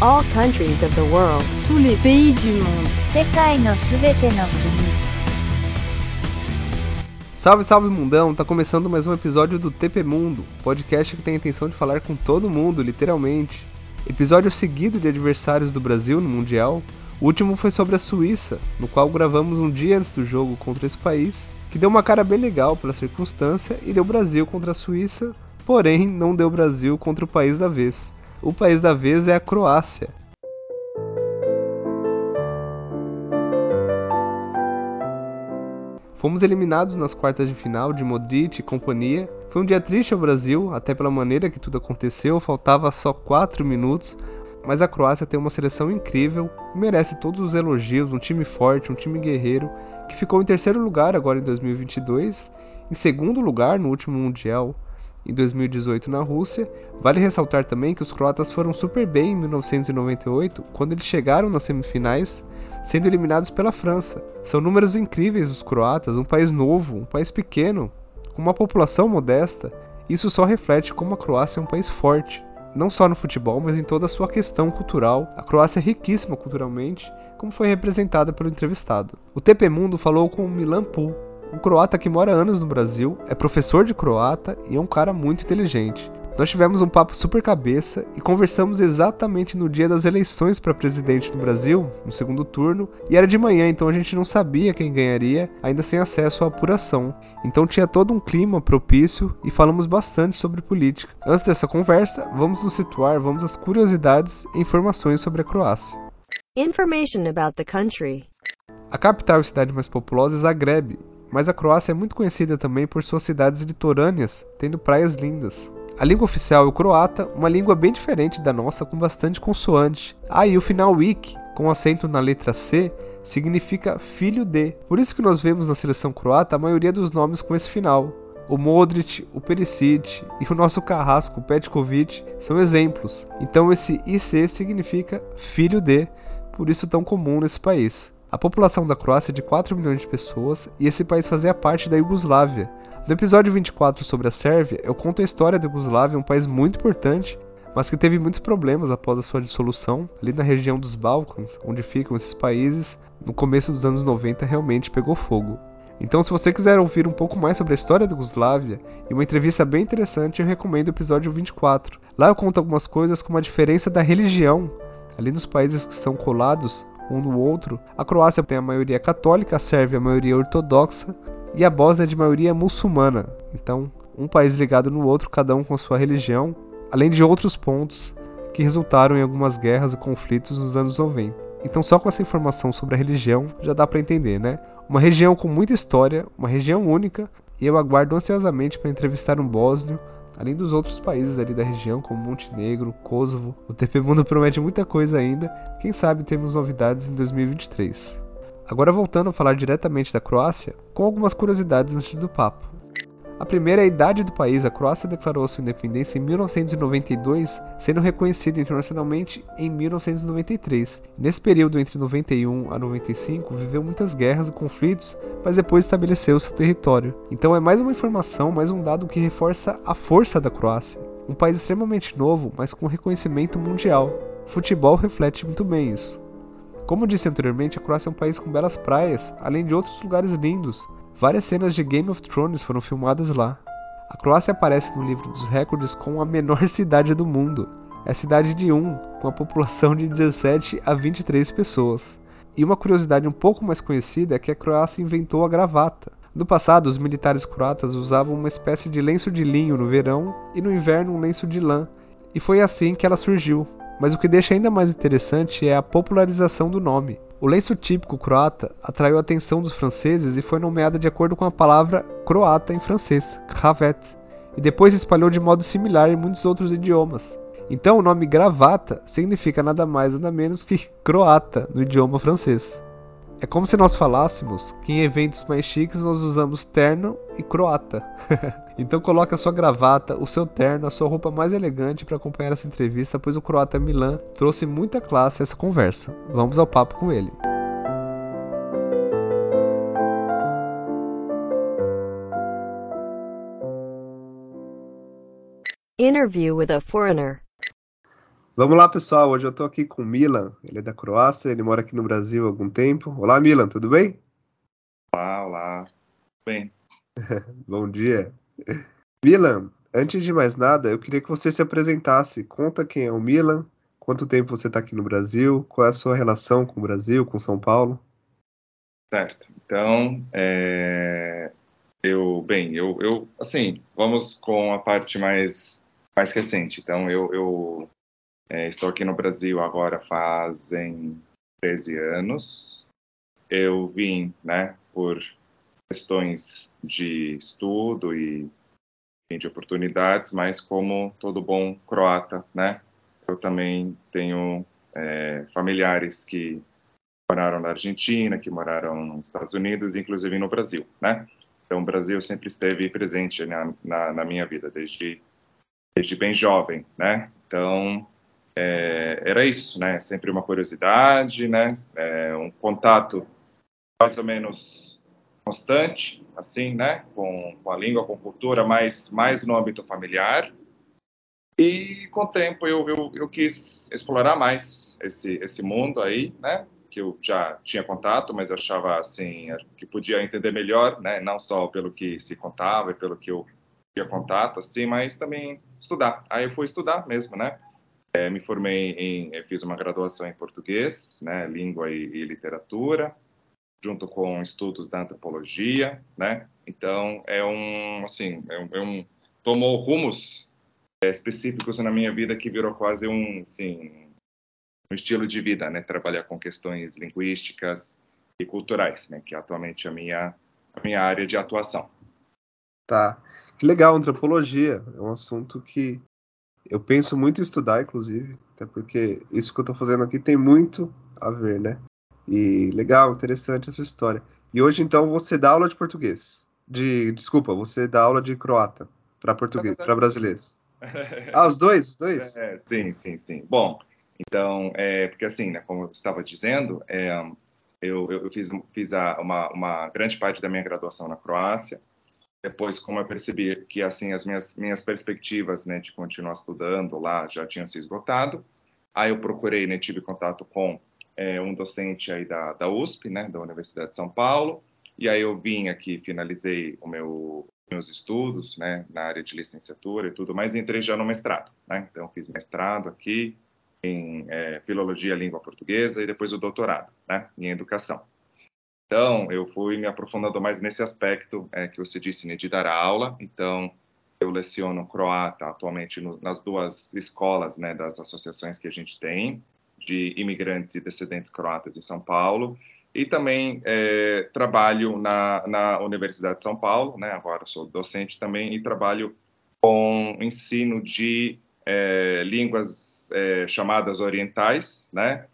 all countries of the world. tous les pays du monde, 世界のすべての国 Salve, salve mundão! Tá começando mais um episódio do TP Mundo, podcast que tem a intenção de falar com todo mundo, literalmente. Episódio seguido de adversários do Brasil no Mundial. O último foi sobre a Suíça, no qual gravamos um dia antes do jogo contra esse país, que deu uma cara bem legal pela circunstância e deu Brasil contra a Suíça, porém não deu Brasil contra o país da vez. O país da vez é a Croácia. Fomos eliminados nas quartas de final de Modric e companhia. Foi um dia triste ao Brasil, até pela maneira que tudo aconteceu, faltava só 4 minutos. Mas a Croácia tem uma seleção incrível merece todos os elogios, um time forte, um time guerreiro, que ficou em terceiro lugar agora em 2022, em segundo lugar no último Mundial em 2018 na Rússia. Vale ressaltar também que os croatas foram super bem em 1998, quando eles chegaram nas semifinais, sendo eliminados pela França. São números incríveis dos croatas, um país novo, um país pequeno, com uma população modesta. Isso só reflete como a Croácia é um país forte, não só no futebol, mas em toda a sua questão cultural. A Croácia é riquíssima culturalmente, como foi representada pelo entrevistado. O TP Mundo falou com Milan Pul, um croata que mora anos no Brasil, é professor de croata e é um cara muito inteligente. Nós tivemos um papo super cabeça e conversamos exatamente no dia das eleições para presidente no Brasil, no segundo turno, e era de manhã, então a gente não sabia quem ganharia, ainda sem acesso à apuração. Então tinha todo um clima propício e falamos bastante sobre política. Antes dessa conversa, vamos nos situar, vamos às curiosidades e informações sobre a Croácia. Information about the country. A capital e cidade mais populosa é Zagreb, mas a Croácia é muito conhecida também por suas cidades litorâneas, tendo praias lindas. A língua oficial é o croata, uma língua bem diferente da nossa, com bastante consoante. Ah, e o final ik, com acento na letra C, significa filho de. Por isso que nós vemos na seleção croata a maioria dos nomes com esse final. O Modric, o Perisic e o nosso carrasco, Petkovic, são exemplos. Então esse IC significa filho de, por isso tão comum nesse país. A população da Croácia é de 4 milhões de pessoas e esse país fazia parte da Iugoslávia. No episódio 24 sobre a Sérvia, eu conto a história da Iugoslávia, um país muito importante, mas que teve muitos problemas após a sua dissolução, ali na região dos Balcãs, onde ficam esses países, no começo dos anos 90 realmente pegou fogo. Então, se você quiser ouvir um pouco mais sobre a história da Iugoslávia e uma entrevista bem interessante, eu recomendo o episódio 24. Lá eu conto algumas coisas como a diferença da religião. Ali nos países que são colados, um no outro. A Croácia tem a maioria católica, a Sérvia a maioria ortodoxa e a Bósnia de maioria muçulmana. Então, um país ligado no outro, cada um com sua religião, além de outros pontos que resultaram em algumas guerras e conflitos nos anos 90. Então, só com essa informação sobre a religião já dá para entender, né? Uma região com muita história, uma região única, e eu aguardo ansiosamente para entrevistar um bósnio além dos outros países ali da região, como Montenegro, Kosovo. O TP Mundo promete muita coisa ainda, quem sabe temos novidades em 2023. Agora voltando a falar diretamente da Croácia, com algumas curiosidades antes do papo. A primeira é a idade do país. A Croácia declarou sua independência em 1992, sendo reconhecida internacionalmente em 1993. Nesse período entre 91 a 95, viveu muitas guerras e conflitos, mas depois estabeleceu seu território. Então é mais uma informação, mais um dado que reforça a força da Croácia. Um país extremamente novo, mas com reconhecimento mundial. Futebol reflete muito bem isso. Como disse anteriormente, a Croácia é um país com belas praias, além de outros lugares lindos, Várias cenas de Game of Thrones foram filmadas lá. A Croácia aparece no livro dos recordes com a menor cidade do mundo. É a cidade de Um, com a população de 17 a 23 pessoas. E uma curiosidade um pouco mais conhecida é que a Croácia inventou a gravata. No passado, os militares croatas usavam uma espécie de lenço de linho no verão e no inverno um lenço de lã. E foi assim que ela surgiu. Mas o que deixa ainda mais interessante é a popularização do nome. O lenço típico croata atraiu a atenção dos franceses e foi nomeada de acordo com a palavra croata em francês, kravet, e depois se espalhou de modo similar em muitos outros idiomas. Então o nome gravata significa nada mais nada menos que croata no idioma francês. É como se nós falássemos que em eventos mais chiques nós usamos terno e croata. então coloque a sua gravata, o seu terno, a sua roupa mais elegante para acompanhar essa entrevista, pois o croata Milan trouxe muita classe a essa conversa. Vamos ao papo com ele. Interview with a foreigner. Vamos lá, pessoal. Hoje eu tô aqui com o Milan. Ele é da Croácia, ele mora aqui no Brasil há algum tempo. Olá, Milan, tudo bem? Olá, olá. Bem. Bom dia. Milan, antes de mais nada, eu queria que você se apresentasse. Conta quem é o Milan, quanto tempo você está aqui no Brasil, qual é a sua relação com o Brasil, com São Paulo. Certo. Então, é... eu, bem, eu, eu, assim, vamos com a parte mais, mais recente. Então, eu, eu é, estou aqui no Brasil agora fazem 13 anos. Eu vim, né, por questões de estudo e de oportunidades, mas como todo bom croata, né, eu também tenho é, familiares que moraram na Argentina, que moraram nos Estados Unidos, inclusive no Brasil, né? Então, o Brasil sempre esteve presente na, na, na minha vida, desde, desde bem jovem, né? Então, é, era isso, né? Sempre uma curiosidade, né? É, um contato mais ou menos constante, assim, né? Com, com a língua, com a cultura, mas mais no âmbito familiar. E com o tempo eu, eu, eu quis explorar mais esse, esse mundo aí, né? Que eu já tinha contato, mas eu achava assim que podia entender melhor, né? Não só pelo que se contava e pelo que eu tinha contato, assim, mas também estudar. Aí eu fui estudar mesmo, né? É, me formei em, fiz uma graduação em português, né, língua e, e, literatura, junto com estudos da antropologia, né. Então é um, assim, é um, é um tomou rumos é, específicos na minha vida que virou quase um, assim, um estilo de vida, né, trabalhar com questões linguísticas e culturais, né, que é atualmente a minha a minha área de atuação. Tá. Que legal, antropologia. É um assunto que eu penso muito em estudar, inclusive, até porque isso que eu estou fazendo aqui tem muito a ver, né? E legal, interessante essa história. E hoje, então, você dá aula de português. De, desculpa, você dá aula de croata para português, para brasileiros. Ah, os dois, os dois? É, sim, sim, sim. Bom, então, é, porque assim, né, como eu estava dizendo, é, eu, eu fiz, fiz a, uma, uma grande parte da minha graduação na Croácia, depois como eu percebi que assim as minhas minhas perspectivas né de continuar estudando lá já tinham se esgotado aí eu procurei né tive contato com é, um docente aí da, da USP né da Universidade de São Paulo. E aí eu vim aqui finalizei o meu meus estudos né na área de licenciatura e tudo mais e entrei já no mestrado né. Então fiz mestrado aqui em é, filologia língua portuguesa e depois o doutorado né em educação. Então, eu fui me aprofundando mais nesse aspecto é, que você disse, né, de dar aula. Então, eu leciono croata atualmente no, nas duas escolas né, das associações que a gente tem, de imigrantes e descendentes croatas em São Paulo. E também é, trabalho na, na Universidade de São Paulo, né, agora sou docente também, e trabalho com ensino de é, línguas é, chamadas orientais, né,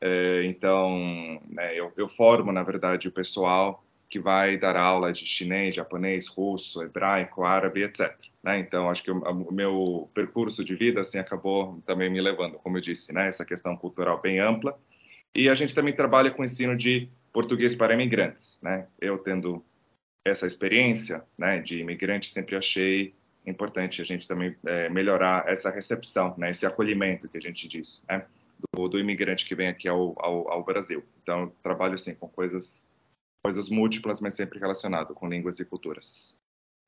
é, então, né, eu, eu, formo, na verdade, o pessoal que vai dar aula de chinês, japonês, russo, hebraico, árabe, etc. Né? Então, acho que o, meu percurso de vida assim acabou também me levando, como eu disse, né, essa questão cultural bem ampla. E a gente também trabalha com ensino de português para imigrantes. Né? Eu tendo essa experiência né, de imigrante, sempre achei importante a gente também é, melhorar essa recepção, né, esse acolhimento que a gente diz. Né? do, do imigrante que vem aqui ao, ao, ao, Brasil. Então, trabalho assim com coisas, coisas múltiplas, mas sempre relacionado com línguas e culturas.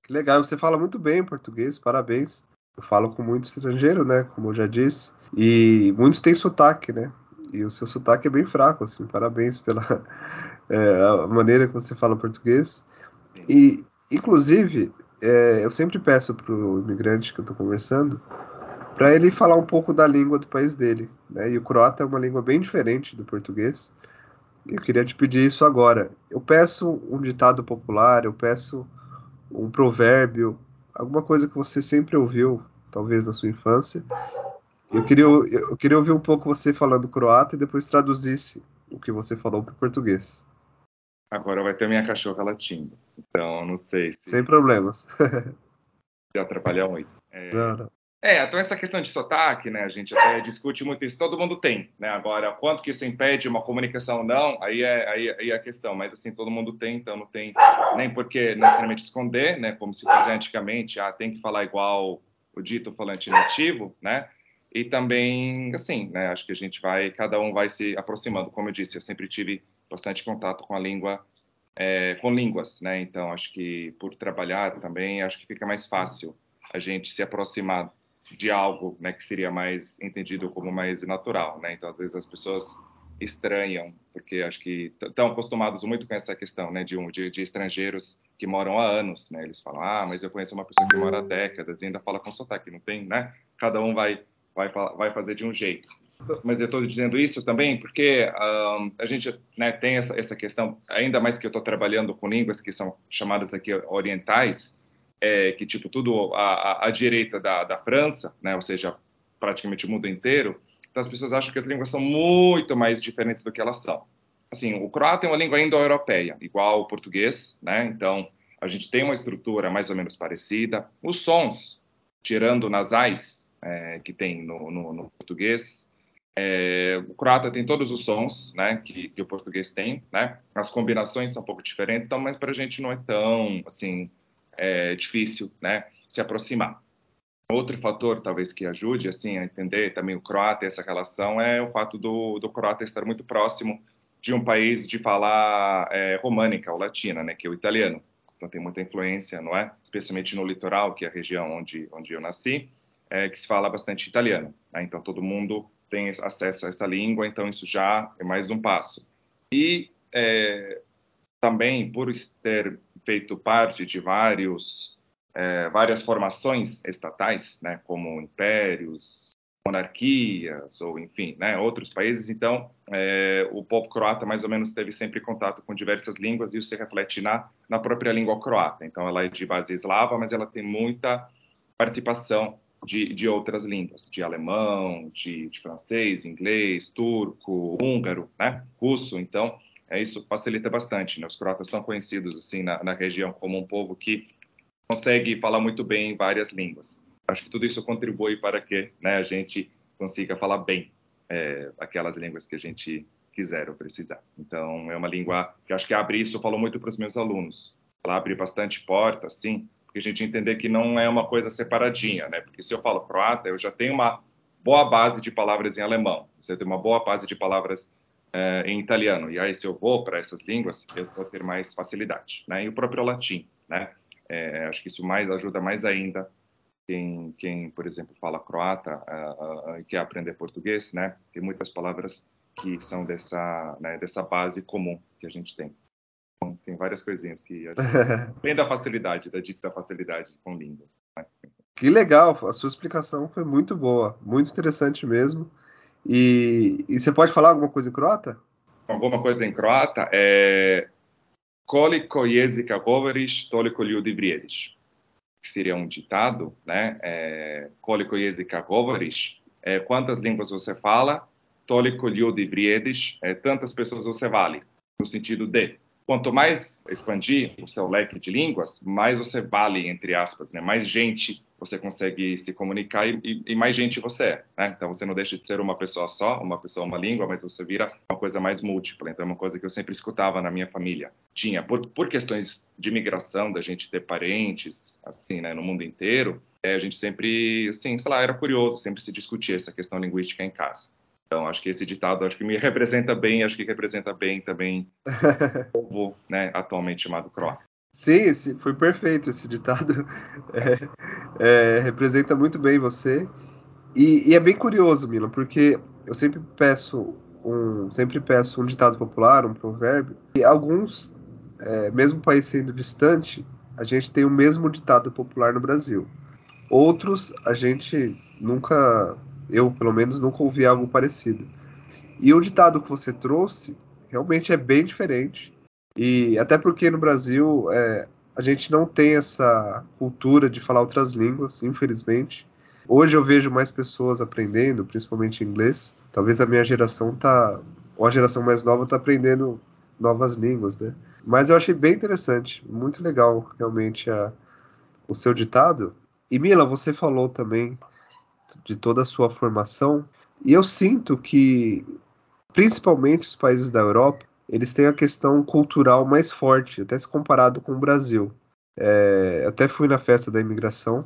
Que legal, você fala muito bem português, parabéns. Eu falo com muito estrangeiro, né, como eu já disse, e muitos têm sotaque, né? E o seu sotaque é bem fraco, assim, parabéns pela é, a maneira que você fala português. E, inclusive, é, eu sempre peço para o imigrante que eu estou conversando para ele falar um pouco da língua do país dele. Né? E o croata é uma língua bem diferente do português. Eu queria te pedir isso agora. Eu peço um ditado popular, eu peço um provérbio, alguma coisa que você sempre ouviu, talvez na sua infância. Eu queria, eu queria ouvir um pouco você falando croata e depois traduzisse o que você falou para o português. Agora vai ter minha cachorra latindo. Então, não sei se. Sem problemas. se atrapalhar muito. É... Não, não. É, então essa questão de sotaque, né, a gente até discute muito isso, todo mundo tem, né, agora, quanto que isso impede uma comunicação ou não, aí é, aí, aí é a questão, mas assim, todo mundo tem, então não tem nem por que necessariamente esconder, né, como se fazia antigamente, ah, tem que falar igual o dito falante nativo, né, e também, assim, né, acho que a gente vai, cada um vai se aproximando. Como eu disse, eu sempre tive bastante contato com a língua, é, com línguas, né? Então, acho que por trabalhar também, acho que fica mais fácil a gente se aproximar de algo, né, que seria mais entendido como mais natural, né? Então, às vezes as pessoas estranham, porque acho que estão acostumados muito com essa questão, né, de, um, de, de, estrangeiros que moram há anos, né? Eles falam, ah, mas eu conheço uma pessoa que mora há décadas e ainda fala com sotaque, não tem, né? Cada um vai vai vai fazer de um jeito. Mas eu estou dizendo isso também porque um, a gente né, tem essa, essa questão, ainda mais que eu estou trabalhando com línguas que são chamadas aqui orientais, é, que tipo tudo à, direita da, da França, né, ou seja, praticamente o mundo inteiro, então as pessoas acham que as línguas são muito mais diferentes do que elas são. Assim, o croata é uma língua indo-europeia, igual o português, né? Então a gente tem uma estrutura mais ou menos parecida. Os sons, tirando nasais é, que tem no, no, no português, é, o croata tem todos os sons, né, que, que, o português tem, né? As combinações são um pouco diferentes, então, mas para a gente não é tão, assim, é difícil, né, se aproximar. Outro fator, talvez, que ajude, assim, a entender também o croata e essa relação é o fato do, do croata estar muito próximo de um país de falar é, românica ou latina, né, que é o italiano. Então tem muita influência, não é? Especialmente no litoral, que é a região onde onde eu nasci, é, que se fala bastante italiano. Né? Então todo mundo tem acesso a essa língua, então isso já é mais um passo. E é, também por ter feito parte de vários, é, várias formações estatais, né, como impérios, monarquias, ou enfim, né, outros países, então é, o povo croata mais ou menos teve sempre contato com diversas línguas e isso se reflete na, na própria língua croata. Então ela é de base eslava, mas ela tem muita participação de, de outras línguas, de alemão, de, de francês, inglês, turco, húngaro, né, russo. Então é, isso facilita bastante. Né? Os croatas são conhecidos assim na, na, região como um povo que consegue falar muito bem várias línguas. Acho que tudo isso contribui para que né, a gente consiga falar bem é, aquelas línguas que a gente quiser ou precisar. Então, é uma língua que acho que abre isso, eu falo muito para os meus alunos. Ela abre bastante portas, sim, porque a gente entender que não é uma coisa separadinha, né? Porque se eu falo croata, eu já tenho uma boa base de palavras em alemão, você tem uma boa base de palavras é, em italiano. E aí, se eu vou para essas línguas, eu vou ter mais facilidade. Né? E o próprio latim, né? É, acho que isso mais ajuda mais ainda quem, quem por exemplo, fala croata uh, uh, e quer aprender português, né? Tem muitas palavras que são dessa, né, dessa base comum que a gente tem. Então, tem várias coisinhas que vem da facilidade, da dita facilidade com línguas. Né? Que legal, a sua explicação foi muito boa, muito interessante mesmo. E, e você pode falar alguma coisa em croata? Alguma coisa em croata é koliko jezika govoriš, toliko ljudi vrijediš. Que seria um ditado, né? É, koliko jezika govoriš, é, quantas línguas você fala, toliko ljudi vrijediš, é, tantas pessoas você vale. No sentido de, quanto mais expandir o seu leque de línguas, mais você vale, entre aspas, né? Mais gente você consegue se comunicar e, e, mais gente você é. Né? Então você não deixa de ser uma pessoa só, uma pessoa, uma língua, mas você vira uma coisa mais múltipla. Então é uma coisa que eu sempre escutava na minha família. Tinha, por, por questões de migração, da gente ter parentes, assim, né, no mundo inteiro, é, a gente sempre, assim, sei lá, era curioso, sempre se discutia essa questão linguística em casa. Então, acho que esse ditado acho que me representa bem, acho que representa bem também o povo né, atualmente chamado croata. Sim, esse, foi perfeito esse ditado. É, é, representa muito bem você. E, e, é bem curioso, Milan, porque eu sempre peço um, sempre peço um ditado popular, um provérbio, e alguns, é, mesmo o país sendo distante, a gente tem o mesmo ditado popular no Brasil. Outros, a gente nunca, eu pelo menos, nunca ouvi algo parecido. E o ditado que você trouxe realmente é bem diferente e até porque no Brasil é, a gente não tem essa cultura de falar outras línguas, infelizmente. Hoje eu vejo mais pessoas aprendendo, principalmente inglês. Talvez a minha geração tá, ou a geração mais nova tá aprendendo novas línguas, né? Mas eu achei bem interessante, muito legal realmente a, o seu ditado. E Mila, você falou também de toda a sua formação, e eu sinto que principalmente os países da Europa eles têm a questão cultural mais forte, até se comparado com o Brasil. É, até fui na festa da imigração,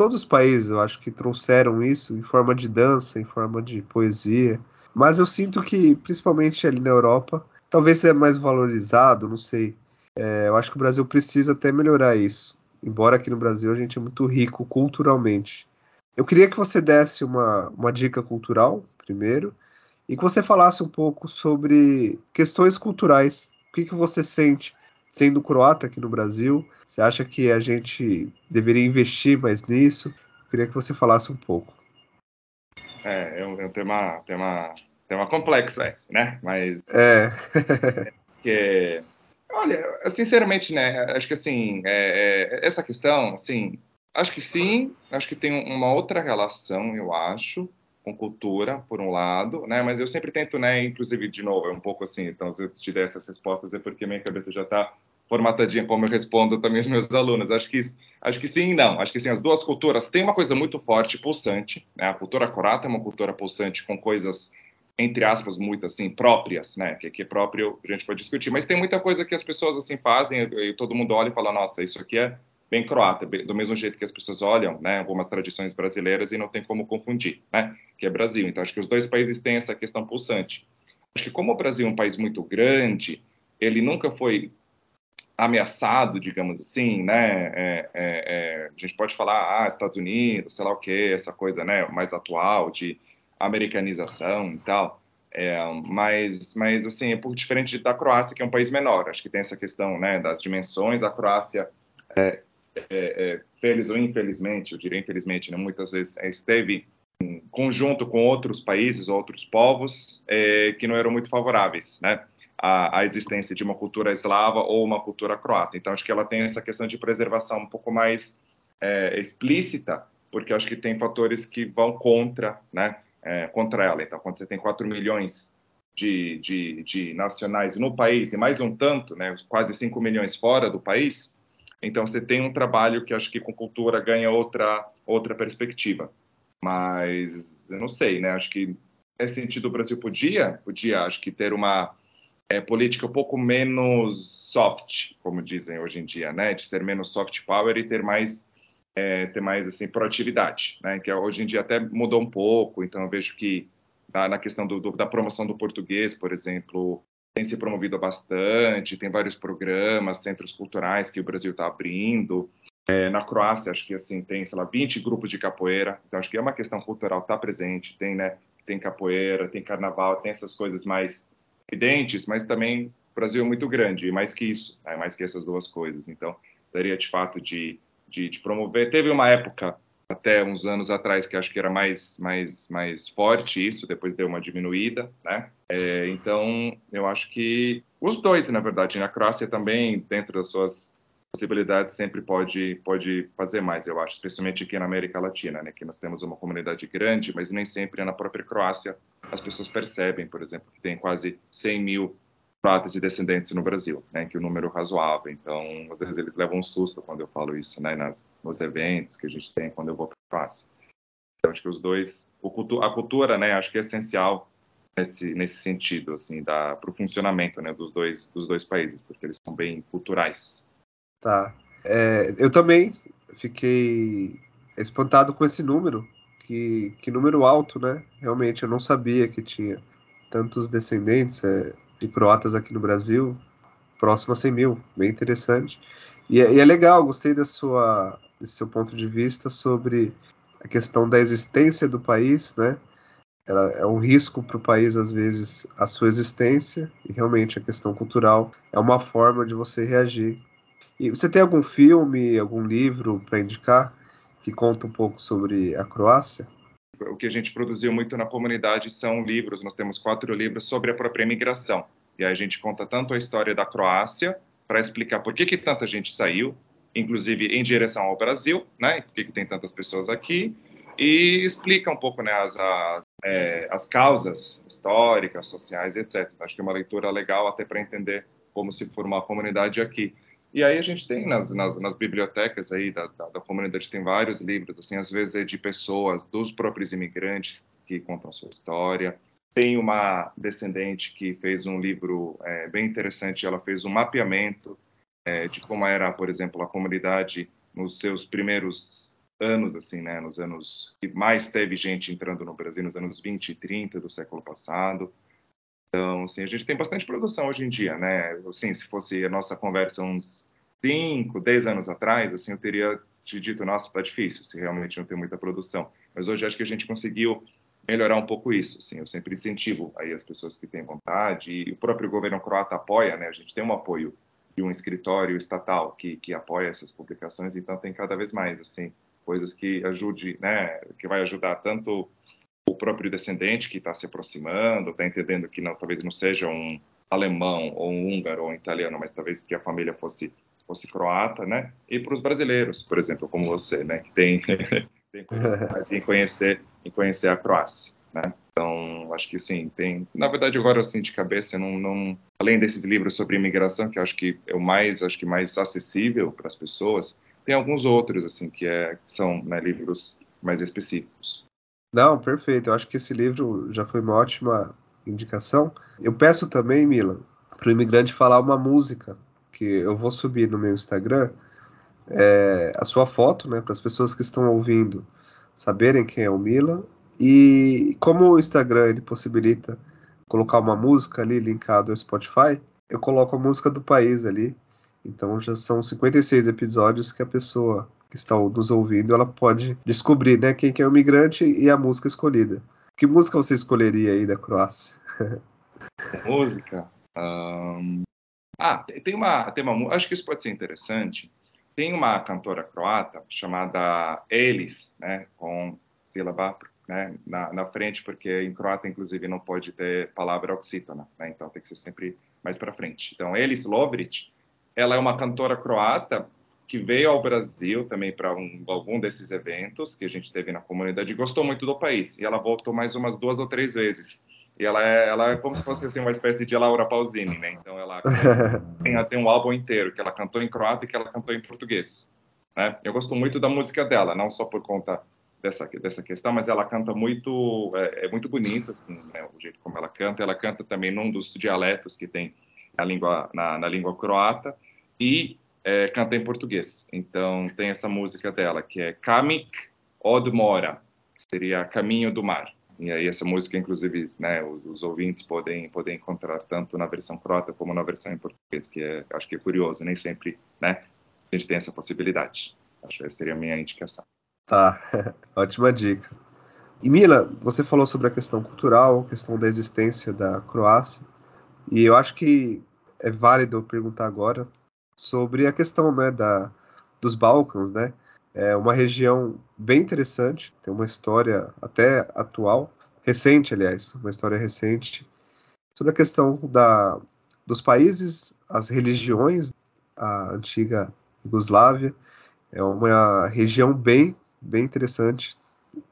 todos os países, eu acho que trouxeram isso em forma de dança, em forma de poesia. Mas eu sinto que, principalmente ali na Europa, talvez seja mais valorizado, não sei. É, eu acho que o Brasil precisa até melhorar isso. Embora aqui no Brasil a gente é muito rico culturalmente. Eu queria que você desse uma, uma dica cultural, primeiro, e que você falasse um pouco sobre questões culturais. O que, que você sente sendo croata aqui no Brasil? Você acha que a gente deveria investir mais nisso? Eu queria que você falasse um pouco. É, é um, é um tema, tema, tema complexo esse, né? Mas É. que olha sinceramente né acho que assim é, é, essa questão assim acho que sim acho que tem uma outra relação eu acho com cultura por um lado né mas eu sempre tento né inclusive de novo é um pouco assim então se eu te der essas respostas é porque minha cabeça já está formatadinha como eu respondo também aos meus alunos acho que acho que sim e não acho que sim as duas culturas têm uma coisa muito forte pulsante né a cultura croata é uma cultura pulsante com coisas entre aspas, muito assim, próprias, né? Que, que é próprio a gente pode discutir. Mas tem muita coisa que as pessoas assim fazem e, todo mundo olha e fala, nossa, isso aqui é bem croata, do mesmo jeito que as pessoas olham, né? Algumas tradições brasileiras e não tem como confundir, né? Que é Brasil. Então acho que os dois países têm essa questão pulsante. Acho que como o Brasil é um país muito grande, ele nunca foi ameaçado, digamos assim, né? É, é, é, a gente pode falar, ah, Estados Unidos, sei lá o que, essa coisa, né? Mais atual de americanização e tal. É, mas, mas assim, é pouco diferente da Croácia, que é um país menor. Acho que tem essa questão, né, das dimensões. A Croácia, é, é, é feliz ou infelizmente, eu diria infelizmente, né, muitas vezes é, esteve em conjunto com outros países, outros povos é, que não eram muito favoráveis, né, existência de uma cultura eslava ou uma cultura croata. Então, acho que ela tem essa questão de preservação um pouco mais é, explícita, porque acho que tem fatores que vão contra, né, é, contra ela. Então, quando você tem 4 milhões de, de, de, nacionais no país e mais um tanto, né, quase 5 milhões fora do país, então você tem um trabalho que acho que com cultura ganha outra, outra perspectiva. Mas eu não sei, né? Acho que nesse sentido o Brasil podia, podia, acho que ter uma é, política um pouco menos soft, como dizem hoje em dia, né? De ser menos soft power e ter mais é, ter mais assim proatividade, né? Que hoje em dia até mudou um pouco. Então eu vejo que na, na questão do, do, da promoção do português, por exemplo, tem se promovido bastante. Tem vários programas, centros culturais que o Brasil está abrindo. É, na Croácia, acho que assim tem, sei lá, 20 grupos de capoeira. Então acho que é uma questão cultural tá presente. Tem, né? Tem capoeira, tem carnaval, tem essas coisas mais evidentes, mas também o Brasil é muito grande, e mais que isso, né? mais que essas duas coisas. Então, daria de fato de de, de, promover. Teve uma época, até uns anos atrás, que acho que era mais, mais, mais forte isso, depois deu uma diminuída, né? É, então, eu acho que os dois, na verdade, na Croácia também, dentro das suas possibilidades, sempre pode, pode fazer mais, eu acho, especialmente aqui na América Latina, né? Que nós temos uma comunidade grande, mas nem sempre na própria Croácia as pessoas percebem, por exemplo, que tem quase 100 mil pratas e descendentes no Brasil, né, que é um número razoável. Então, às vezes eles levam um susto quando eu falo isso, né, nas, nos eventos que a gente tem quando eu vou para classe. Então, acho que os dois, cultu a cultura, né, acho que é essencial nesse, nesse sentido, assim, para o funcionamento, né, dos dois, dos dois países, porque eles são bem culturais. Tá. É, eu também fiquei espantado com esse número, que, que número alto, né? Realmente, eu não sabia que tinha tantos descendentes. É, de croatas aqui no Brasil, próximo a 100 mil, bem interessante. E é, e é legal, gostei da sua, desse seu ponto de vista sobre a questão da existência do país, né? Ela é um risco para o país, às vezes, a sua existência, e realmente a questão cultural é uma forma de você reagir. E você tem algum filme, algum livro para indicar que conta um pouco sobre a Croácia? O que a gente produziu muito na comunidade são livros. Nós temos quatro livros sobre a própria imigração. E aí a gente conta tanto a história da Croácia, para explicar por que, que tanta gente saiu, inclusive em direção ao Brasil, né? Por que, que tem tantas pessoas aqui, e explica um pouco né, as, a, é, as causas históricas, sociais, etc. Acho que é uma leitura legal até para entender como se formou a comunidade aqui. E aí a gente tem nas, nas, nas bibliotecas aí da, da, da, comunidade tem vários livros, assim, às vezes é de pessoas, dos próprios imigrantes que contam sua história. Tem uma descendente que fez um livro é, bem interessante, ela fez um mapeamento é, de como era, por exemplo, a comunidade nos seus primeiros anos, assim, né, nos anos que mais teve gente entrando no Brasil, nos anos 20 e 30 do século passado. Então, assim, a gente tem bastante produção hoje em dia, né? Assim, se fosse a nossa conversa uns 5, 10 anos atrás, assim, eu teria te dito, nossa, tá difícil, se realmente não tem muita produção. Mas hoje acho que a gente conseguiu melhorar um pouco isso, assim, eu sempre incentivo aí as pessoas que têm vontade, e o próprio governo croata apoia, né? A gente tem um apoio de um escritório estatal que, que apoia essas publicações, então tem cada vez mais, assim, coisas que ajude, né, que vai ajudar tanto o próprio descendente que está se aproximando, está entendendo que não, talvez não seja um alemão ou um húngaro ou um italiano, mas talvez que a família fosse fosse croata, né? E para os brasileiros, por exemplo, como você, né, que tem tem curiosidade em conhecer em conhecer a Croácia, né? Então, acho que sim, tem. Na verdade, agora assim de cabeça, não, não além desses livros sobre imigração, que acho que é o mais, acho que mais acessível para as pessoas, tem alguns outros assim que, é, que são né, livros mais específicos. Não, perfeito. Eu acho que esse livro já foi uma ótima indicação. Eu peço também, Milan, para o imigrante falar uma música que eu vou subir no meu Instagram, é, a sua foto, né, para as pessoas que estão ouvindo saberem quem é o Milan. E como o Instagram ele possibilita colocar uma música ali linkado ao Spotify, eu coloco a música do país ali. Então já são 56 episódios que a pessoa que está nos ouvindo, ela pode descobrir, né, quem que é o migrante e a música escolhida. Que música você escolheria aí da Croácia? música? Um... Ah, tem uma, tem uma, acho que isso pode ser interessante. Tem uma cantora croata chamada Elis, né, com sílaba né, na, na, frente, porque em croata, inclusive, não pode ter palavra oxítona, né, então tem que ser sempre mais para frente. Então, Elis Lovric, ela é uma cantora croata que veio ao Brasil também para um, algum desses eventos que a gente teve na comunidade e gostou muito do país. E ela voltou mais umas duas ou três vezes. E ela é, ela é como se fosse assim, uma espécie de Laura Pausini, né? Então ela tem, tem um álbum inteiro que ela cantou em croata e que ela cantou em português. Né? Eu gosto muito da música dela, não só por conta dessa dessa questão, mas ela canta muito é, é muito bonito, assim, né? o jeito como ela canta. Ela canta também num dos dialetos que tem na língua na, na língua croata e é, canta em português. Então tem essa música dela que é Kamik od Mora, que seria Caminho do Mar. E aí essa música, inclusive, né, os, os, ouvintes podem podem encontrar tanto na versão croata como na versão em português, que é, acho que é curioso, nem sempre, né, a gente tem essa possibilidade. Acho que essa seria a minha indicação. Tá, ótima dica. E Mila, você falou sobre a questão cultural, questão da existência da Croácia, e eu acho que é válido perguntar agora sobre a questão né, da, dos Balcãs, né? É uma região bem interessante, tem uma história até atual, recente, aliás, uma história recente, sobre a questão da, dos países, as religiões, a antiga Yugoslávia, é uma região bem, bem interessante,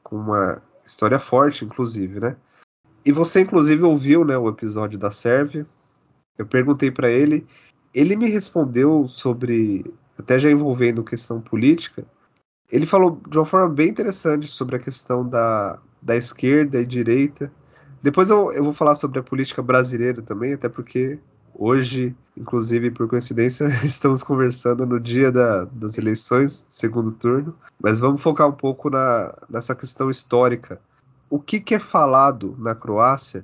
com uma história forte, inclusive, né? E você, inclusive, ouviu né, o episódio da Sérvia. Eu perguntei para ele ele me respondeu sobre, até já envolvendo questão política, ele falou de uma forma bem interessante sobre a questão da, da esquerda e direita. Depois eu, eu vou falar sobre a política brasileira também, até porque hoje, inclusive por coincidência, estamos conversando no dia da, das eleições, segundo turno, mas vamos focar um pouco na, nessa questão histórica. O que, que é falado na Croácia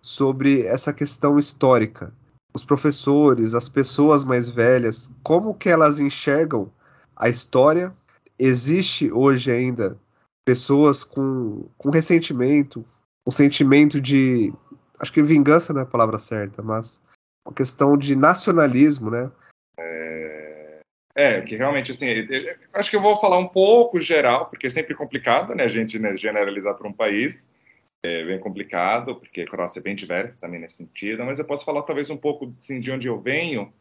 sobre essa questão histórica? Os professores, as pessoas mais velhas, como que elas enxergam a história? Existe hoje ainda pessoas com, com ressentimento, um sentimento de, acho que vingança não é a palavra certa, mas uma questão de nacionalismo, né? É, é que realmente, assim, acho que eu vou falar um pouco geral, porque é sempre complicado, né, a gente né, generalizar para um país, é bem complicado, porque a Croácia é bem diversa também nesse sentido, mas eu posso falar talvez um pouco assim, de onde eu venho,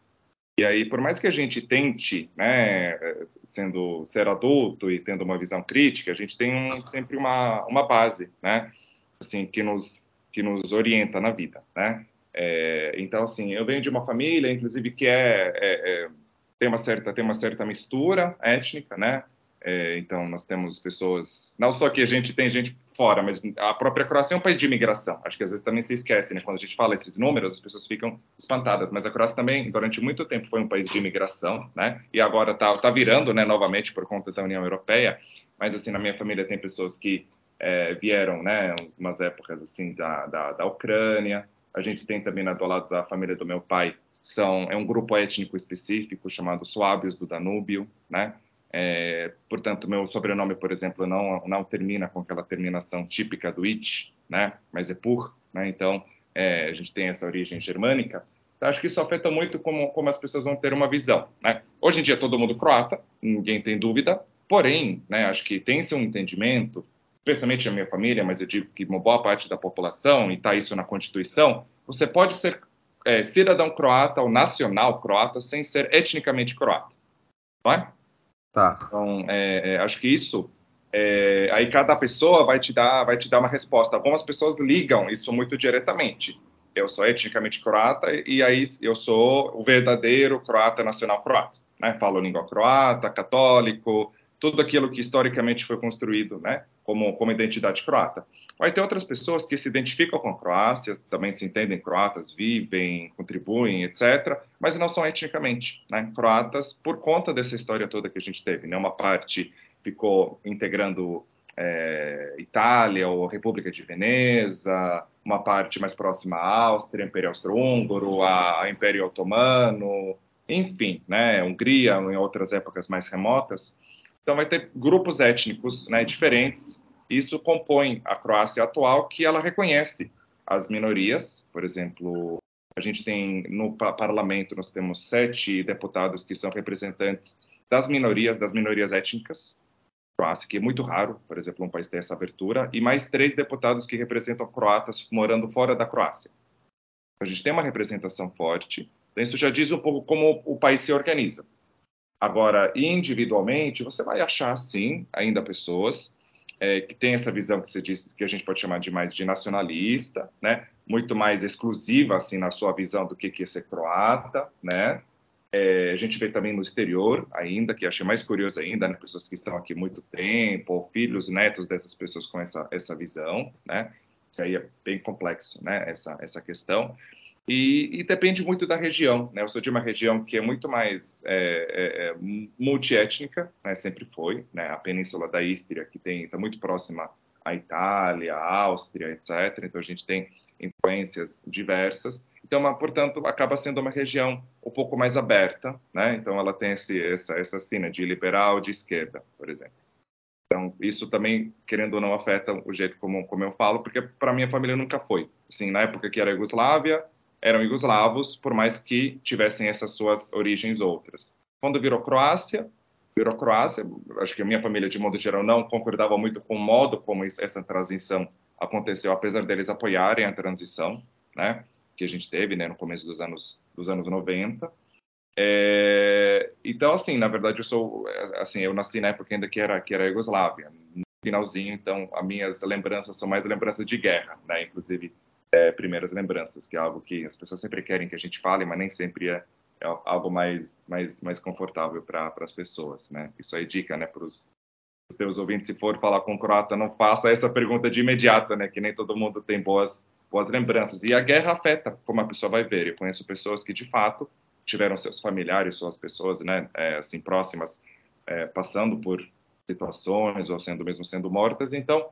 e aí, por mais que a gente tente, né, sendo ser adulto e tendo uma visão crítica, a gente tem um, sempre uma, uma base, né, assim, que nos que nos orienta na vida, né. É, então, assim, eu venho de uma família, inclusive, que é, é, é, tem uma certa tem uma certa mistura étnica, né. É, então, nós temos pessoas, não só que a gente tem gente fora, mas a própria Croácia é um país de imigração. Acho que às vezes também se esquece, né? Quando a gente fala esses números, as pessoas ficam espantadas. Mas a Croácia também, durante muito tempo, foi um país de imigração, né? E agora está tá virando, né, novamente por conta da União Europeia. Mas, assim, na minha família tem pessoas que é, vieram, né, umas épocas, assim, da, da, da Ucrânia. A gente tem também, né, do lado da família do meu pai, são, é um grupo étnico específico chamado Suábios do Danúbio, né? É, portanto, meu sobrenome, por exemplo, não, não termina com aquela terminação típica do it, né? Mas é por, né? Então, é, a gente tem essa origem germânica. Então, acho que isso afeta muito como, como as pessoas vão ter uma visão, né? Hoje em dia, todo mundo croata, ninguém tem dúvida. Porém, né, acho que tem-se um entendimento, especialmente a minha família, mas eu digo que uma boa parte da população, e está isso na Constituição, você pode ser é, cidadão croata ou nacional croata sem ser etnicamente croata. Não é? Tá. Então, é, é, acho que isso, é, aí cada pessoa vai te dar, vai te dar uma resposta. Algumas pessoas ligam isso muito diretamente. Eu sou etnicamente croata e aí eu sou o verdadeiro croata nacional croata. Né? Falo língua croata, católico, tudo aquilo que historicamente foi construído, né? Como, como identidade croata. Vai ter outras pessoas que se identificam com a Croácia, também se entendem croatas, vivem, contribuem, etc., mas não são etnicamente né, croatas por conta dessa história toda que a gente teve. Né? Uma parte ficou integrando é, Itália ou República de Veneza, uma parte mais próxima à Áustria, Império Austro-Húngaro, a Império Otomano, enfim, né, Hungria em outras épocas mais remotas. Então vai ter grupos étnicos né, diferentes isso compõe a Croácia atual, que ela reconhece as minorias. Por exemplo, a gente tem no parlamento nós temos sete deputados que são representantes das minorias, das minorias étnicas. Croácia, que é muito raro, por exemplo, um país ter essa abertura, e mais três deputados que representam croatas morando fora da Croácia. A gente tem uma representação forte. Então, isso já diz um pouco como o país se organiza. Agora, individualmente, você vai achar, sim, ainda pessoas é, que tem essa visão que você disse, que a gente pode chamar de mais de nacionalista, né? Muito mais exclusiva, assim, na sua visão do que, que é ser croata, né? É, a gente vê também no exterior ainda, que achei mais curioso ainda, né? Pessoas que estão aqui muito tempo, filhos, netos dessas pessoas com essa, essa visão, né? Que aí é bem complexo, né? Essa, essa questão. E, e, depende muito da região. Né? Eu sou de uma região que é muito mais é, é, é multiétnica, né? sempre foi. Né? A Península da Istria, que está muito próxima à Itália, à Áustria, etc. Então a gente tem influências diversas. Então, uma, portanto, acaba sendo uma região um pouco mais aberta. Né? Então ela tem esse, essa, essa cena de liberal, de esquerda, por exemplo. Então, isso também, querendo ou não, afeta o jeito como, como eu falo, porque para minha família nunca foi. Assim, na época que era a Iugoslávia, eram iugoslavos, por mais que tivessem essas suas origens outras. Quando virou Croácia, virou Croácia, acho que a minha família, de modo geral, não concordava muito com o modo como essa transição aconteceu, apesar deles apoiarem a transição, né, que a gente teve, né, no começo dos anos dos anos 90. É, então, assim, na verdade, eu sou, assim, eu nasci na época ainda que era que era a Iugoslávia, no finalzinho, então, as minhas lembranças são mais lembranças de guerra, né, inclusive é, primeiras lembranças, que é algo que as pessoas sempre querem que a gente fale, mas nem sempre é, é algo mais, mais, mais confortável para as pessoas, né? Isso é dica, né, para os teus ouvintes, se for falar com croata, não faça essa pergunta de imediato, né, que nem todo mundo tem boas, boas lembranças. E a guerra afeta como a pessoa vai ver. Eu conheço pessoas que, de fato, tiveram seus familiares, suas pessoas, né, é, assim, próximas, é, passando por situações ou sendo mesmo sendo mortas, então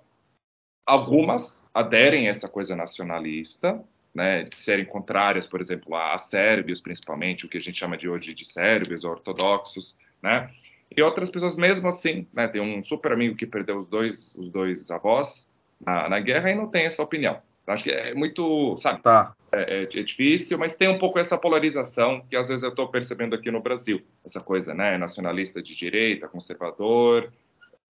Algumas aderem a essa coisa nacionalista, né, de serem contrárias, por exemplo, a, a sérvios, principalmente, o que a gente chama de hoje de sérvios ortodoxos, né? E outras pessoas, mesmo assim, né, tem um super amigo que perdeu os dois, os dois avós na, na guerra e não tem essa opinião. Acho que é muito, sabe? Tá. É, é, é, difícil, mas tem um pouco essa polarização que às vezes eu estou percebendo aqui no Brasil. Essa coisa, né? Nacionalista de direita, conservador,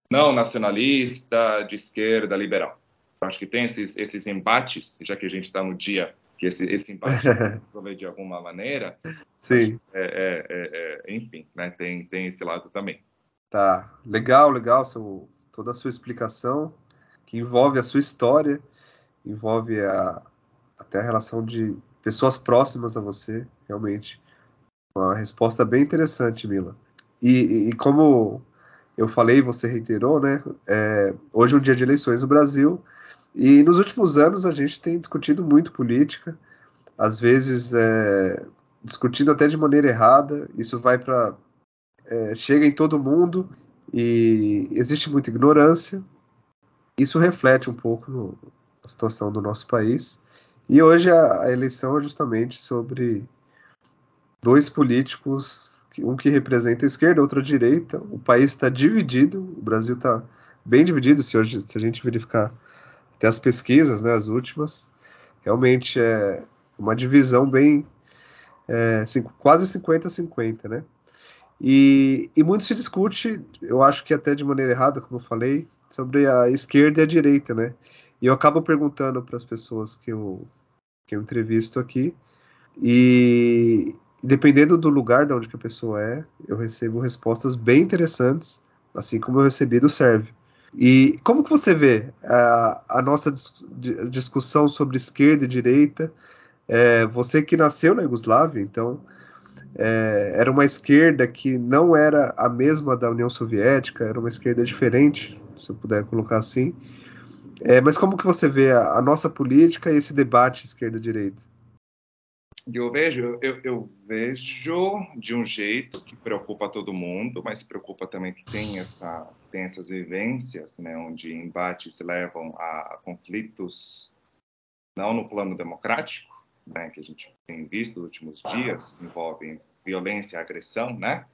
não nacionalista, de esquerda, liberal. Acho que tem esses, esses embates, já que a gente está no dia que esse, esse embate resolver de alguma maneira. Sim. É, é, é, é, enfim, né, tem, tem esse lado também. Tá, legal, legal seu, toda a sua explicação, que envolve a sua história, envolve a, até a relação de pessoas próximas a você, realmente. Uma resposta bem interessante, Mila. E, e como eu falei, você reiterou, né? É, hoje é um dia de eleições no Brasil e nos últimos anos a gente tem discutido muito política, às vezes é, discutindo até de maneira errada. Isso vai para é, chega em todo mundo e existe muita ignorância. Isso reflete um pouco no, situação do nosso país. E hoje a, a eleição é justamente sobre dois políticos, um que representa a esquerda, outro a direita. O país está dividido, o Brasil está bem dividido, se, hoje, se a gente verificar até as pesquisas, né, as últimas, realmente é uma divisão bem é, cinco, quase 50-50, né? E, e muito se discute, eu acho que até de maneira errada, como eu falei, sobre a esquerda e a direita, né? E eu acabo perguntando para as pessoas que eu, que eu entrevisto aqui, e dependendo do lugar de onde que a pessoa é, eu recebo respostas bem interessantes, assim como eu recebi do Sérvio. E como que você vê a, a nossa dis discussão sobre esquerda e direita? É, você que nasceu na Iugoslávia, então é, era uma esquerda que não era a mesma da União Soviética, era uma esquerda diferente, se eu puder colocar assim. É, mas como que você vê a, a nossa política e esse debate esquerda-direita? Eu vejo, eu, eu, vejo de um jeito que preocupa todo mundo, mas preocupa também que tem, essa, tem essas vivências, né, onde embates levam a, conflitos não no plano democrático, né, que a gente tem visto nos últimos dias, envolvem violência agressão, né?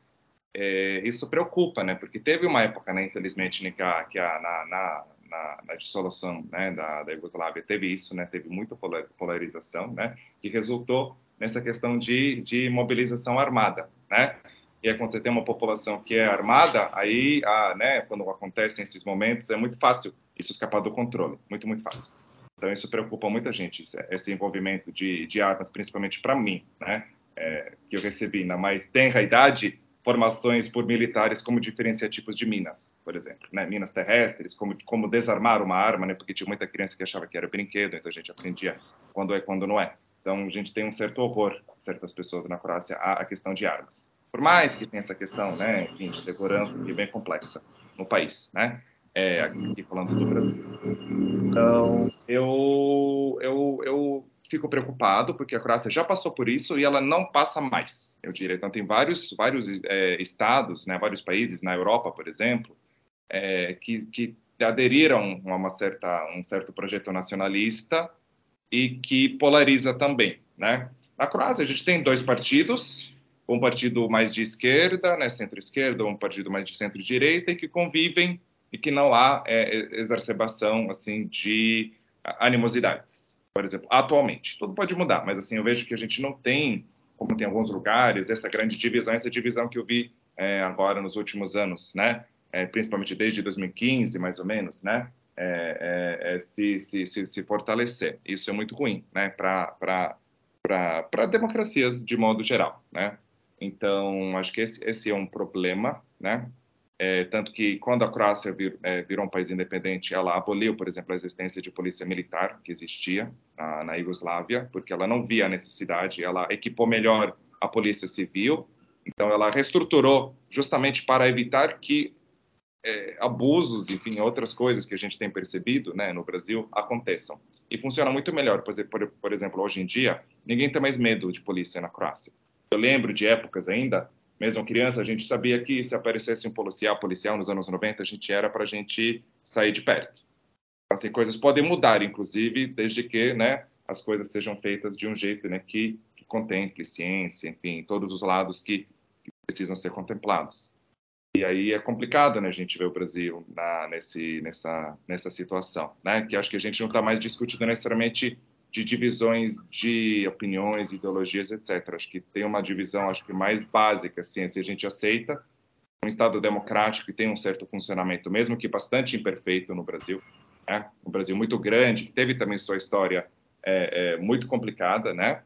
É, isso preocupa, né? Porque teve uma época, né, infelizmente, né, que, a, que a, na, na, na, na, dissolução né, da, da Iugoslávia teve isso, né? Teve muita polarização, né? Que resultou nessa questão de, de mobilização armada, né? E quando você tem uma população que é armada, aí, ah, né, quando acontecem esses momentos, é muito fácil isso escapar do controle, muito, muito fácil. Então, isso preocupa muita gente, esse envolvimento de, de armas, principalmente para mim, né, é, que eu recebi na mais tenra idade, formações por militares como diferenciar tipos de minas, por exemplo, né, minas terrestres, como, como desarmar uma arma, né, porque tinha muita criança que achava que era brinquedo, então a gente aprendia quando é quando não é. Então, a gente tem um certo horror, certas pessoas na Croácia, à, questão de armas. Por mais que tenha essa questão, né, enfim, de segurança, que é bem complexa no país, né? É, aqui falando do Brasil. Então, eu, eu, eu fico preocupado, porque a Croácia já passou por isso e ela não passa mais, eu diria. Então, tem vários, vários é, estados, né, vários países na Europa, por exemplo, é, que, que aderiram a uma certa, um certo projeto nacionalista e que polariza também, né? Na Croácia a gente tem dois partidos, um partido mais de esquerda, né, centro-esquerda, um partido mais de centro-direita e que convivem e que não há é, exacerbação assim de animosidades, por exemplo, atualmente. Tudo pode mudar, mas assim eu vejo que a gente não tem, como tem em alguns lugares, essa grande divisão, essa divisão que eu vi é, agora nos últimos anos, né? É, principalmente desde 2015, mais ou menos, né? é, é, é, se, se, se, se, fortalecer. Isso é muito ruim né, para democracias de modo geral. Né? Então, acho que esse, esse é um problema. Né? É, tanto que quando a Croácia vir, é, virou um país independente, ela aboliu, por exemplo, a existência de polícia militar que existia na, na Iugoslávia, porque ela não via a necessidade, ela equipou melhor a polícia civil, então ela reestruturou justamente para evitar que é, abusos, enfim, outras coisas que a gente tem percebido né, no Brasil aconteçam. E funciona muito melhor. Por, por, por exemplo, hoje em dia, ninguém tem mais medo de polícia na Croácia. Eu lembro de épocas ainda, mesmo criança, a gente sabia que se aparecesse um policial, policial nos anos 90, a gente era para a gente sair de perto. Assim, coisas podem mudar, inclusive, desde que né, as coisas sejam feitas de um jeito né, que, que contemple ciência, enfim, todos os lados que, que precisam ser contemplados. E aí é complicado, né, a gente ver o Brasil na, nesse, nessa, nessa situação, né? Que acho que a gente não está mais discutindo necessariamente de divisões de opiniões, ideologias, etc. Acho que tem uma divisão, acho que mais básica, assim, se a gente aceita um Estado democrático que tem um certo funcionamento, mesmo que bastante imperfeito no Brasil, né? Um Brasil muito grande, que teve também sua história é, é, muito complicada, né?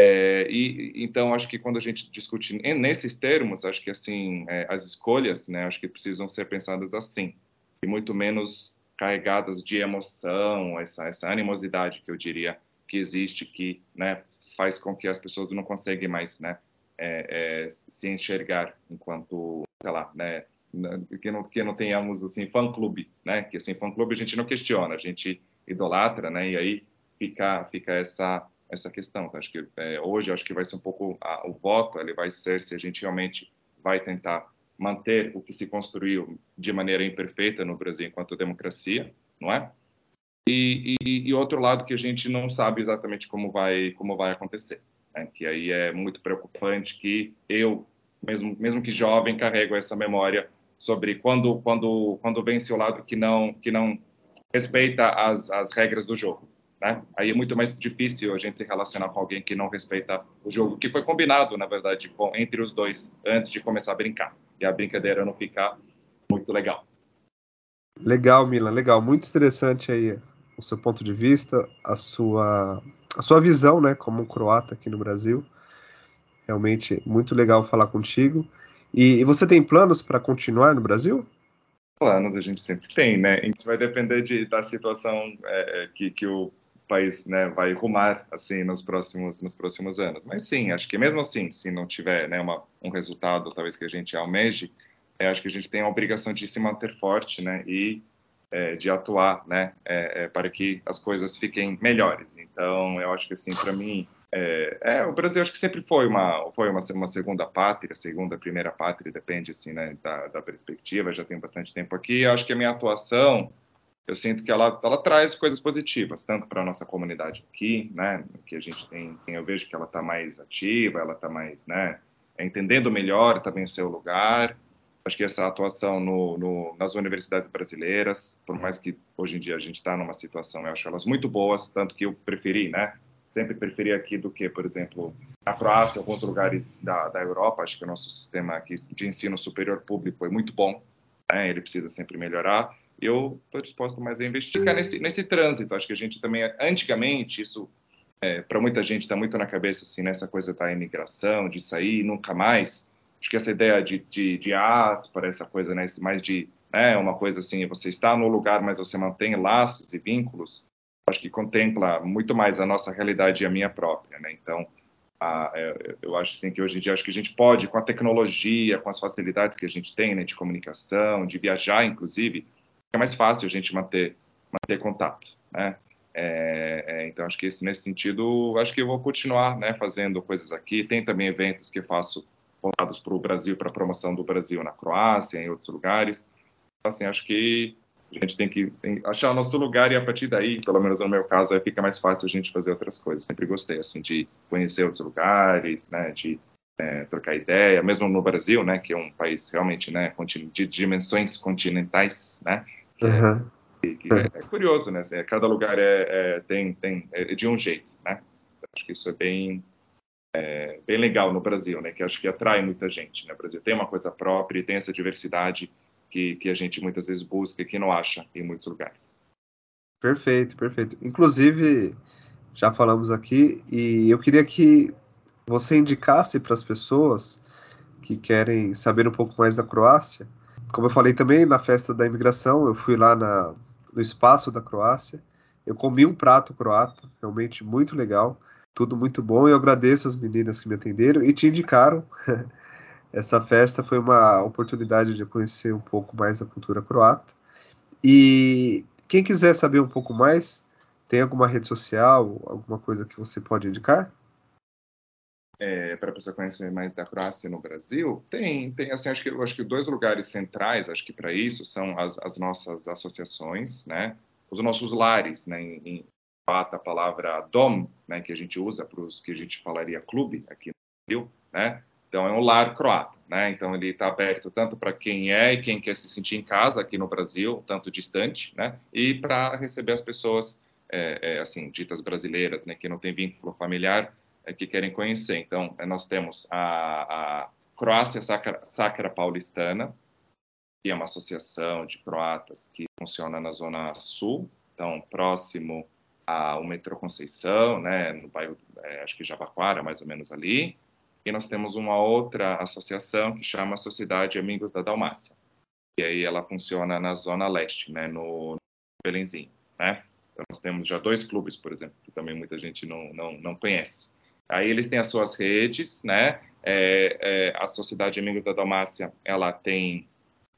É, e então acho que quando a gente discute nesses termos, acho que assim é, as escolhas, né, acho que precisam ser pensadas assim e muito menos carregadas de emoção, essa essa animosidade que eu diria que existe, que né, faz com que as pessoas não conseguem mais, né, é, é se enxergar enquanto, sei lá, né, que não que não tenhamos assim fã clube, né? Que assim fã clube a gente não questiona, a gente idolatra, né? E aí fica fica essa essa questão. Tá? Acho que é, hoje acho que vai ser um pouco a, o voto, ele vai ser se a gente realmente vai tentar manter o que se construiu de maneira imperfeita no Brasil enquanto democracia, não é? E, e, e outro lado que a gente não sabe exatamente como vai como vai acontecer, né? que aí é muito preocupante que eu mesmo mesmo que jovem carrego essa memória sobre quando quando quando vence o lado que não que não respeita as, as regras do jogo né? Aí é muito mais difícil a gente se relacionar com alguém que não respeita o jogo, que foi combinado, na verdade, com, entre os dois antes de começar a brincar. E a brincadeira não ficar muito legal. Legal, Milan, legal. Muito interessante aí o seu ponto de vista, a sua, a sua visão, né, como um croata aqui no Brasil. Realmente muito legal falar contigo. E, e você tem planos para continuar no Brasil? Planos a gente sempre tem, né? A gente vai depender de, da situação é, é que, que o país né, vai rumar assim nos próximos nos próximos anos. Mas sim, acho que mesmo assim, se não tiver né, uma, um resultado talvez que a gente almeje, é, acho que a gente tem a obrigação de se manter forte, né, e é, de atuar, né, é, é para que as coisas fiquem melhores. Então, eu acho que assim, para mim, é, é, o Brasil acho que sempre foi uma foi uma, uma segunda pátria, segunda, primeira pátria, depende assim, né, da, da perspectiva. Já tenho bastante tempo aqui. Eu acho que a minha atuação eu sinto que ela, ela traz coisas positivas, tanto para a nossa comunidade aqui, né, que a gente tem, eu vejo que ela está mais ativa, ela está mais, né, entendendo melhor também o seu lugar. Acho que essa atuação no, no, nas universidades brasileiras, por mais que hoje em dia a gente está numa situação, eu acho elas muito boas, tanto que eu preferi, né, sempre preferi aqui do que, por exemplo, a Croácia, alguns lugares da, da Europa. Acho que o nosso sistema aqui de ensino superior público é muito bom, né, ele precisa sempre melhorar eu estou disposto mais a investigar nesse, nesse trânsito. Acho que a gente também, antigamente, isso é, para muita gente está muito na cabeça, assim, nessa coisa da imigração, de sair nunca mais. Acho que essa ideia de, de, de áspera, essa coisa, né, mais de né, uma coisa assim, você está no lugar, mas você mantém laços e vínculos, acho que contempla muito mais a nossa realidade e a minha própria, né? Então, a, é, eu acho assim que hoje em dia acho que a gente pode, com a tecnologia, com as facilidades que a gente tem, né, de comunicação, de viajar, inclusive, é mais fácil a gente manter, manter contato, né? É, é, então, acho que esse, nesse sentido, acho que eu vou continuar né, fazendo coisas aqui. Tem também eventos que faço voltados para o Brasil, para a promoção do Brasil na Croácia, em outros lugares. Então, assim, acho que a gente tem que achar o nosso lugar e a partir daí, pelo menos no meu caso, aí fica mais fácil a gente fazer outras coisas. Sempre gostei, assim, de conhecer outros lugares, né, de é, trocar ideia, mesmo no Brasil, né, que é um país realmente, né, de dimensões continentais, né, Uhum. Que, que é, é, curioso, né? Assim, cada lugar é, é, tem, tem é de um jeito, né? Acho que isso é bem, é, bem legal no Brasil, né? Que acho que atrai muita gente, né? O Brasil tem uma coisa própria e tem essa diversidade que, que a gente muitas vezes busca e que não acha em muitos lugares. Perfeito, perfeito. Inclusive, já falamos aqui e eu queria que você indicasse para as pessoas que querem saber um pouco mais da Croácia como eu falei também na festa da imigração, eu fui lá na, no espaço da Croácia. Eu comi um prato croata, realmente muito legal, tudo muito bom. E eu agradeço as meninas que me atenderam e te indicaram. Essa festa foi uma oportunidade de conhecer um pouco mais da cultura croata. E quem quiser saber um pouco mais, tem alguma rede social, alguma coisa que você pode indicar? é, para a pessoa conhecer mais da Croácia no Brasil, tem, tem assim, acho que, acho que dois lugares centrais, acho que para isso, são as, as, nossas associações, né, os nossos lares, né, em, em a palavra dom, né, que a gente usa para os que a gente falaria clube aqui no Brasil, né, então é um lar croata, né, então ele está aberto tanto para quem é e quem quer se sentir em casa aqui no Brasil, tanto distante, né, e para receber as pessoas, é, é, assim, ditas brasileiras, né, que não tem vínculo familiar, é, que querem conhecer. Então, é, nós temos a, a Croácia Sacra, Sacra Paulistana, que é uma associação de croatas que funciona na Zona Sul, então, próximo ao metrô Conceição, né, no bairro, é, acho que Jabaquara, mais ou menos ali. E nós temos uma outra associação que chama Sociedade Amigos da Dalmácia. E aí ela funciona na Zona Leste, né, no Belenzinho, né? Então, nós temos já dois clubes, por exemplo, que também muita gente não, não, não conhece. Aí eles têm as suas redes, né? É, é, a Sociedade Amigos da Dalmácia, ela tem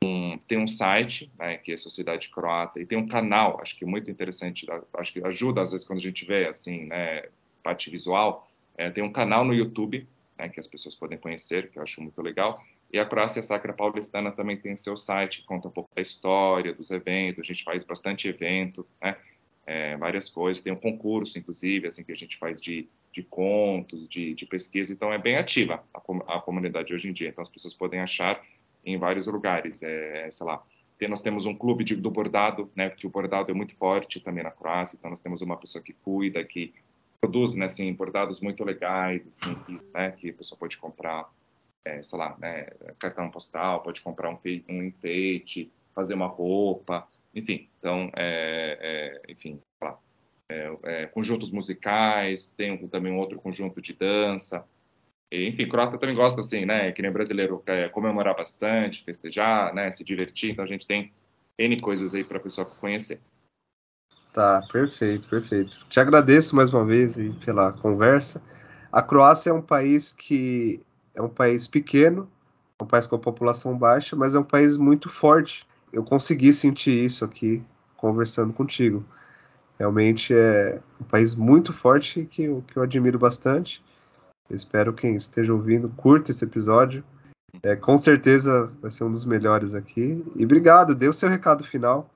um, tem um site, né, que é Sociedade Croata, e tem um canal, acho que muito interessante, acho que ajuda às vezes quando a gente vê assim, né, parte visual, é, tem um canal no YouTube, né, que as pessoas podem conhecer, que eu acho muito legal, e a Croácia Sacra Paulistana também tem seu site, conta um pouco da história, dos eventos, a gente faz bastante evento, né, é, várias coisas, tem um concurso, inclusive, assim, que a gente faz de, de contos, de, de pesquisa, então é bem ativa a, a comunidade hoje em dia, então as pessoas podem achar em vários lugares. É, sei lá, tem, nós temos um clube de, do bordado, né, porque o bordado é muito forte também na Croácia, então nós temos uma pessoa que cuida, que produz, né, assim, bordados muito legais, assim, que, né, que a pessoa pode comprar, é, sei lá, né, cartão postal, pode comprar um, um enfeite, fazer uma roupa, enfim, então, é, é, enfim, lá, é, é, conjuntos musicais, tem também um outro conjunto de dança, enfim, croata também gosta, assim, né, que nem brasileiro, é, comemorar bastante, festejar, né, se divertir, então a gente tem N coisas aí para a pessoa conhecer. Tá, perfeito, perfeito. Te agradeço mais uma vez pela conversa. A Croácia é um país que é um país pequeno, um país com a população baixa, mas é um país muito forte. Eu consegui sentir isso aqui conversando contigo. Realmente é um país muito forte que que eu admiro bastante. Espero que quem esteja ouvindo curta esse episódio. É, com certeza vai ser um dos melhores aqui. E obrigado, dê o seu recado final.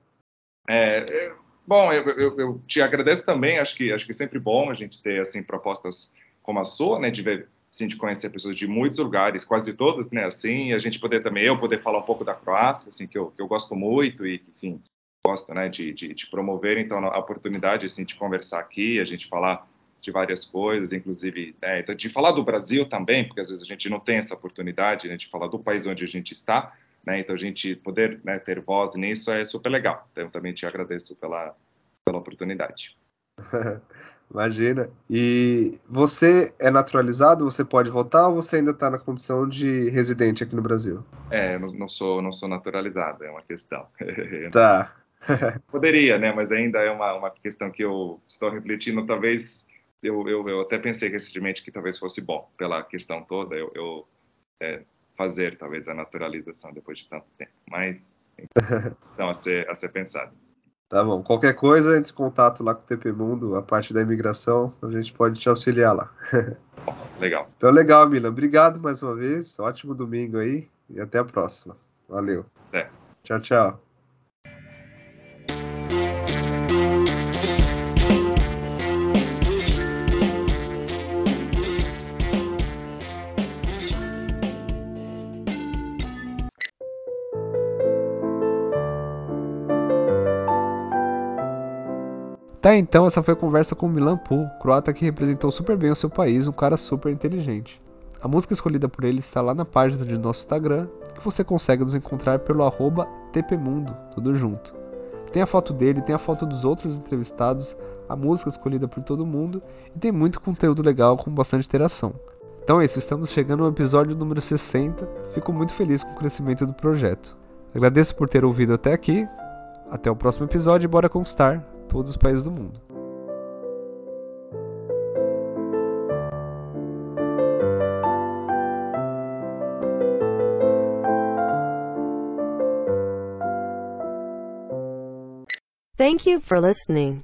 É, é, bom, eu, eu, eu, te agradeço também. Acho que acho que é sempre bom a gente ter assim propostas como a sua, né, de ver, assim, de conhecer pessoas de muitos lugares, quase todas, né, assim, e a gente poder também eu poder falar um pouco da Croácia, assim, que eu, que eu gosto muito e enfim gosto, né, de, de, de promover. Então a oportunidade assim de conversar aqui, a gente falar de várias coisas, inclusive né, então, de falar do Brasil também, porque às vezes a gente não tem essa oportunidade né, de falar do país onde a gente está, né, então a gente poder né, ter voz nisso é super legal. Então também te agradeço pela, pela oportunidade. Imagina. E você é naturalizado? Você pode votar ou você ainda está na condição de residente aqui no Brasil? É, eu não sou, não sou naturalizado, é uma questão. Tá. Poderia, né? Mas ainda é uma, uma questão que eu estou refletindo. Talvez eu, eu, eu até pensei recentemente que talvez fosse bom, pela questão toda, eu, eu é, fazer talvez a naturalização depois de tanto tempo. Mas, então, a ser, a ser pensado. Tá bom. Qualquer coisa, entre em contato lá com o TP Mundo, a parte da imigração, a gente pode te auxiliar lá. legal. Então, legal, Milan. Obrigado mais uma vez. Ótimo domingo aí e até a próxima. Valeu. Até. Tchau, tchau. Tá, então essa foi a conversa com Milan Pool, croata que representou super bem o seu país, um cara super inteligente. A música escolhida por ele está lá na página de nosso Instagram, que você consegue nos encontrar pelo arroba tpmundo, tudo junto. Tem a foto dele, tem a foto dos outros entrevistados, a música escolhida por todo mundo e tem muito conteúdo legal com bastante interação. Então é isso, estamos chegando ao episódio número 60. Fico muito feliz com o crescimento do projeto. Agradeço por ter ouvido até aqui. Até o próximo episódio e bora conquistar todos os países do mundo. Thank you for listening.